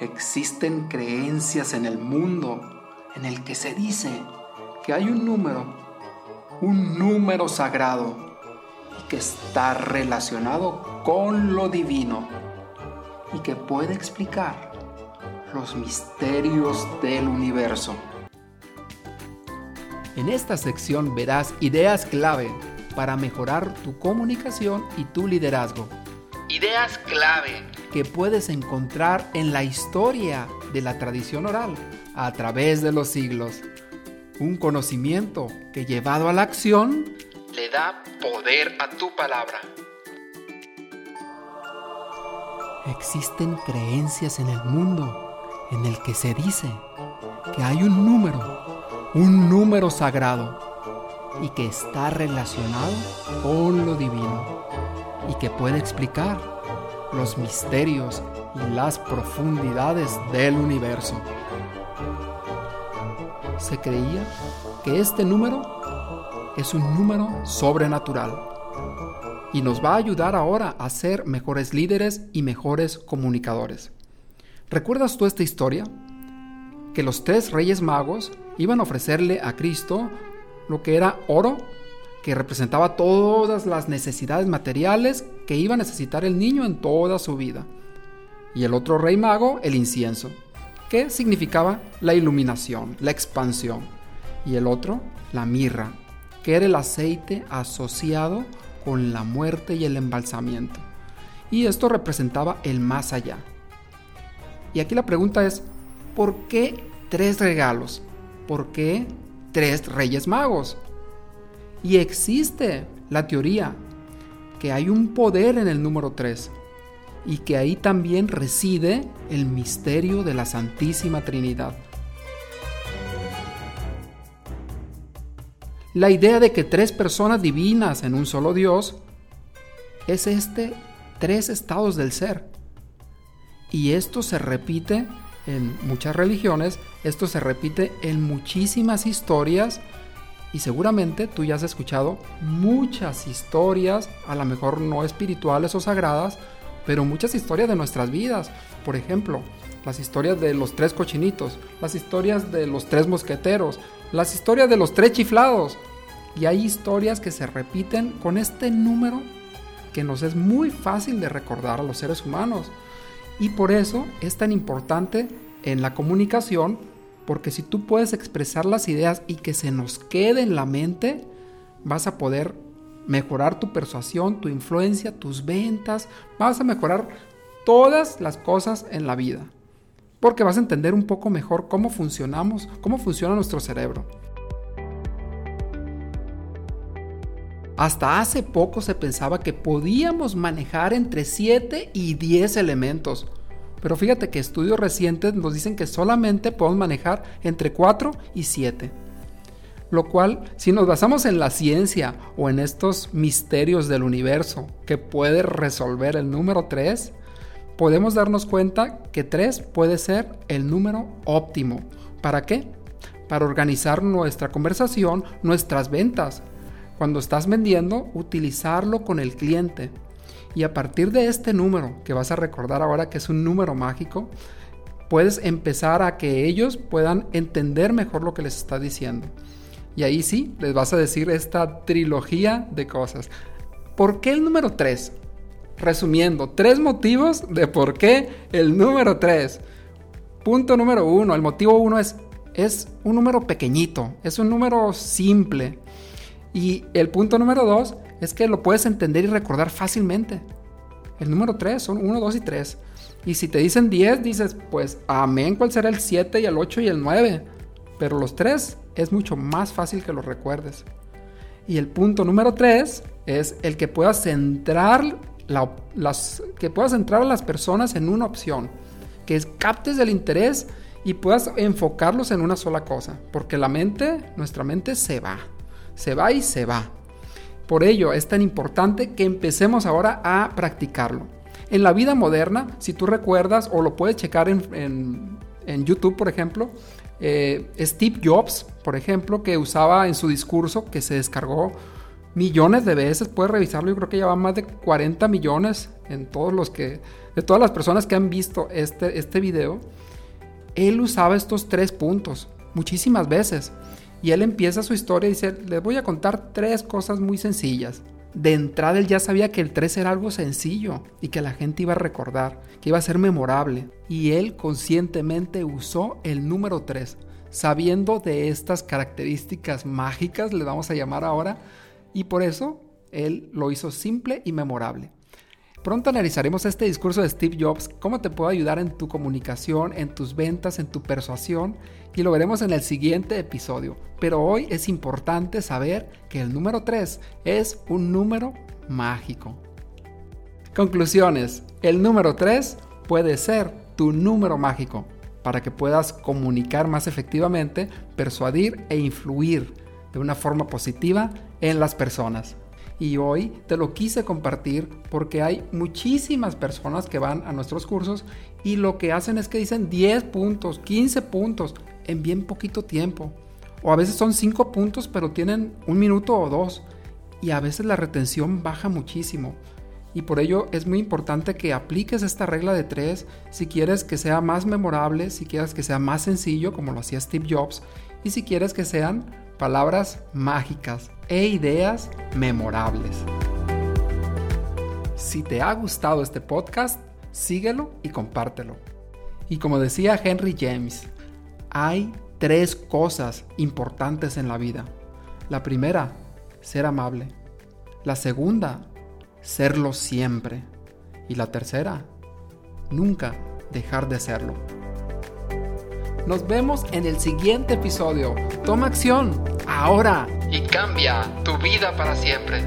Existen creencias en el mundo en el que se dice que hay un número, un número sagrado y que está relacionado con lo divino y que puede explicar los misterios del universo. En esta sección verás ideas clave para mejorar tu comunicación y tu liderazgo. Ideas clave que puedes encontrar en la historia de la tradición oral a través de los siglos. Un conocimiento que llevado a la acción le da poder a tu palabra. Existen creencias en el mundo en el que se dice que hay un número, un número sagrado y que está relacionado con lo divino y que puede explicar los misterios y las profundidades del universo. Se creía que este número es un número sobrenatural y nos va a ayudar ahora a ser mejores líderes y mejores comunicadores. ¿Recuerdas tú esta historia? Que los tres reyes magos iban a ofrecerle a Cristo lo que era oro, que representaba todas las necesidades materiales que iba a necesitar el niño en toda su vida. Y el otro rey mago, el incienso, que significaba la iluminación, la expansión. Y el otro, la mirra, que era el aceite asociado con la muerte y el embalsamiento. Y esto representaba el más allá. Y aquí la pregunta es, ¿por qué tres regalos? ¿Por qué tres reyes magos? Y existe la teoría que hay un poder en el número 3 y que ahí también reside el misterio de la Santísima Trinidad. La idea de que tres personas divinas en un solo Dios es este tres estados del ser. Y esto se repite en muchas religiones, esto se repite en muchísimas historias y seguramente tú ya has escuchado muchas historias, a lo mejor no espirituales o sagradas, pero muchas historias de nuestras vidas. Por ejemplo, las historias de los tres cochinitos, las historias de los tres mosqueteros, las historias de los tres chiflados. Y hay historias que se repiten con este número que nos es muy fácil de recordar a los seres humanos. Y por eso es tan importante en la comunicación porque si tú puedes expresar las ideas y que se nos quede en la mente, vas a poder mejorar tu persuasión, tu influencia, tus ventas, vas a mejorar todas las cosas en la vida. Porque vas a entender un poco mejor cómo funcionamos, cómo funciona nuestro cerebro. Hasta hace poco se pensaba que podíamos manejar entre 7 y 10 elementos. Pero fíjate que estudios recientes nos dicen que solamente podemos manejar entre 4 y 7. Lo cual, si nos basamos en la ciencia o en estos misterios del universo que puede resolver el número 3, podemos darnos cuenta que 3 puede ser el número óptimo. ¿Para qué? Para organizar nuestra conversación, nuestras ventas. Cuando estás vendiendo, utilizarlo con el cliente y a partir de este número, que vas a recordar ahora que es un número mágico, puedes empezar a que ellos puedan entender mejor lo que les está diciendo. Y ahí sí, les vas a decir esta trilogía de cosas. ¿Por qué el número 3? Resumiendo, tres motivos de por qué el número 3. Punto número 1, el motivo 1 es, es un número pequeñito, es un número simple. Y el punto número 2 es que lo puedes entender y recordar fácilmente. El número 3 son 1, 2 y 3. Y si te dicen 10, dices, pues amén, ¿cuál será el 7 y el 8 y el 9? Pero los 3 es mucho más fácil que los recuerdes. Y el punto número 3 es el que puedas centrar, las, que puedas centrar a las personas en una opción. Que captes el interés y puedas enfocarlos en una sola cosa. Porque la mente, nuestra mente se va. Se va y se va. Por ello es tan importante que empecemos ahora a practicarlo. En la vida moderna, si tú recuerdas o lo puedes checar en, YouTube, por ejemplo, eh, Steve Jobs, por ejemplo, que usaba en su discurso, que se descargó millones de veces, puedes revisarlo, yo creo que lleva más de 40 millones en todos los que de todas las personas que han visto este, este video, él usaba estos tres puntos muchísimas veces. Y él empieza su historia y dice, les voy a contar tres cosas muy sencillas. De entrada él ya sabía que el 3 era algo sencillo y que la gente iba a recordar, que iba a ser memorable. Y él conscientemente usó el número 3, sabiendo de estas características mágicas, le vamos a llamar ahora, y por eso él lo hizo simple y memorable. Pronto analizaremos este discurso de Steve Jobs, cómo te puede ayudar en tu comunicación, en tus ventas, en tu persuasión, y lo veremos en el siguiente episodio. Pero hoy es importante saber que el número 3 es un número mágico. Conclusiones. El número 3 puede ser tu número mágico para que puedas comunicar más efectivamente, persuadir e influir de una forma positiva en las personas y hoy te lo quise compartir porque hay muchísimas personas que van a nuestros cursos y lo que hacen es que dicen 10 puntos, 15 puntos en bien poquito tiempo. O a veces son 5 puntos pero tienen un minuto o dos y a veces la retención baja muchísimo. Y por ello es muy importante que apliques esta regla de 3 si quieres que sea más memorable, si quieres que sea más sencillo como lo hacía Steve Jobs y si quieres que sean palabras mágicas e ideas memorables. Si te ha gustado este podcast, síguelo y compártelo. Y como decía Henry James, hay tres cosas importantes en la vida. La primera, ser amable. La segunda, serlo siempre. Y la tercera, nunca dejar de serlo. Nos vemos en el siguiente episodio. Toma acción ahora y cambia tu vida para siempre.